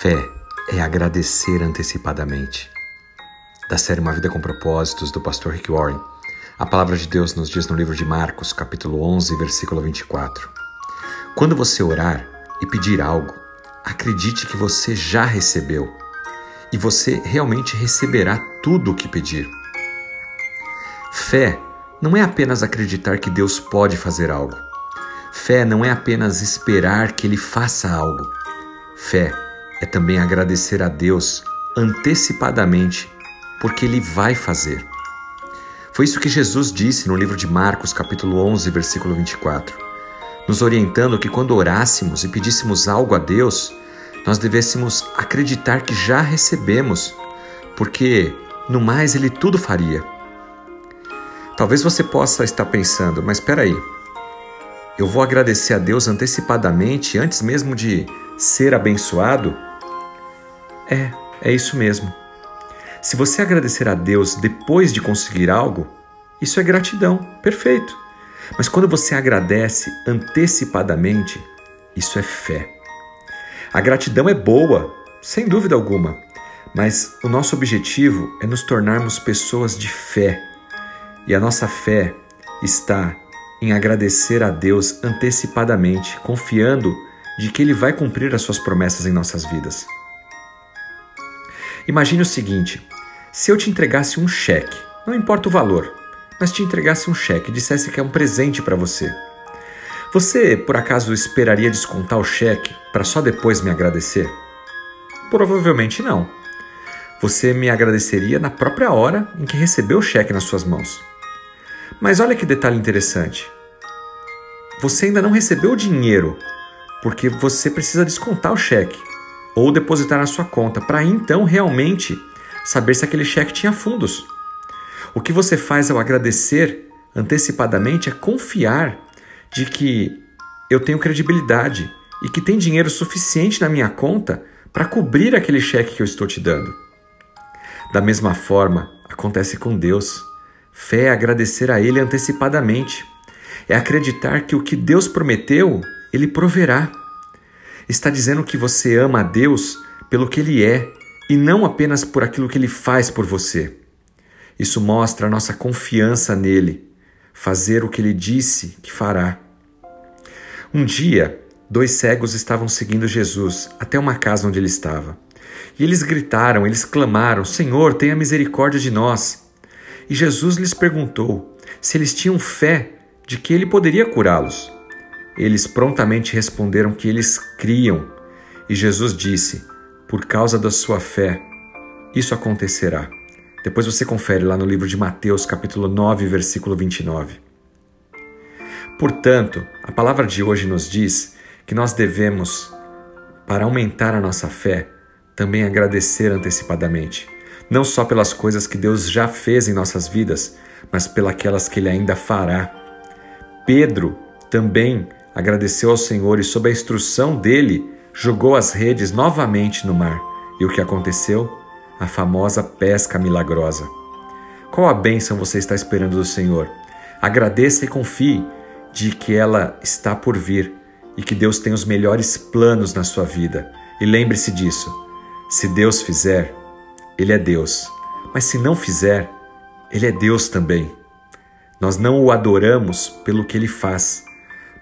Fé é agradecer antecipadamente. Da série Uma Vida com Propósitos, do pastor Rick Warren, a palavra de Deus nos diz no livro de Marcos, capítulo 11, versículo 24. Quando você orar e pedir algo, acredite que você já recebeu e você realmente receberá tudo o que pedir. Fé não é apenas acreditar que Deus pode fazer algo. Fé não é apenas esperar que Ele faça algo. Fé é também agradecer a Deus antecipadamente, porque Ele vai fazer. Foi isso que Jesus disse no livro de Marcos, capítulo 11, versículo 24, nos orientando que quando orássemos e pedíssemos algo a Deus, nós devêssemos acreditar que já recebemos, porque no mais Ele tudo faria. Talvez você possa estar pensando, mas espera aí, eu vou agradecer a Deus antecipadamente, antes mesmo de ser abençoado? É, é isso mesmo. Se você agradecer a Deus depois de conseguir algo, isso é gratidão, perfeito. Mas quando você agradece antecipadamente, isso é fé. A gratidão é boa, sem dúvida alguma, mas o nosso objetivo é nos tornarmos pessoas de fé. E a nossa fé está em agradecer a Deus antecipadamente, confiando de que Ele vai cumprir as suas promessas em nossas vidas. Imagine o seguinte: se eu te entregasse um cheque, não importa o valor, mas te entregasse um cheque e dissesse que é um presente para você. Você, por acaso, esperaria descontar o cheque para só depois me agradecer? Provavelmente não. Você me agradeceria na própria hora em que recebeu o cheque nas suas mãos. Mas olha que detalhe interessante. Você ainda não recebeu o dinheiro, porque você precisa descontar o cheque ou depositar na sua conta, para então realmente saber se aquele cheque tinha fundos. O que você faz ao agradecer antecipadamente é confiar de que eu tenho credibilidade e que tem dinheiro suficiente na minha conta para cobrir aquele cheque que eu estou te dando. Da mesma forma, acontece com Deus. Fé é agradecer a Ele antecipadamente. É acreditar que o que Deus prometeu, Ele proverá está dizendo que você ama a Deus pelo que Ele é e não apenas por aquilo que Ele faz por você. Isso mostra a nossa confiança nele, fazer o que Ele disse que fará. Um dia, dois cegos estavam seguindo Jesus até uma casa onde ele estava. E eles gritaram, eles clamaram: Senhor, tenha misericórdia de nós. E Jesus lhes perguntou se eles tinham fé de que ele poderia curá-los. Eles prontamente responderam que eles criam. E Jesus disse: Por causa da sua fé, isso acontecerá. Depois você confere lá no livro de Mateus, capítulo 9, versículo 29. Portanto, a palavra de hoje nos diz que nós devemos, para aumentar a nossa fé, também agradecer antecipadamente, não só pelas coisas que Deus já fez em nossas vidas, mas pelas que Ele ainda fará. Pedro também agradeceu ao Senhor e, sob a instrução dele, jogou as redes novamente no mar. E o que aconteceu? A famosa pesca milagrosa. Qual a bênção você está esperando do Senhor? Agradeça e confie de que ela está por vir e que Deus tem os melhores planos na sua vida. E lembre-se disso: se Deus fizer, Ele é Deus, mas se não fizer, Ele é Deus também. Nós não o adoramos pelo que Ele faz,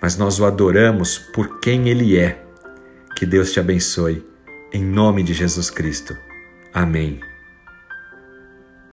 mas nós o adoramos por quem Ele é. Que Deus te abençoe, em nome de Jesus Cristo. Amém.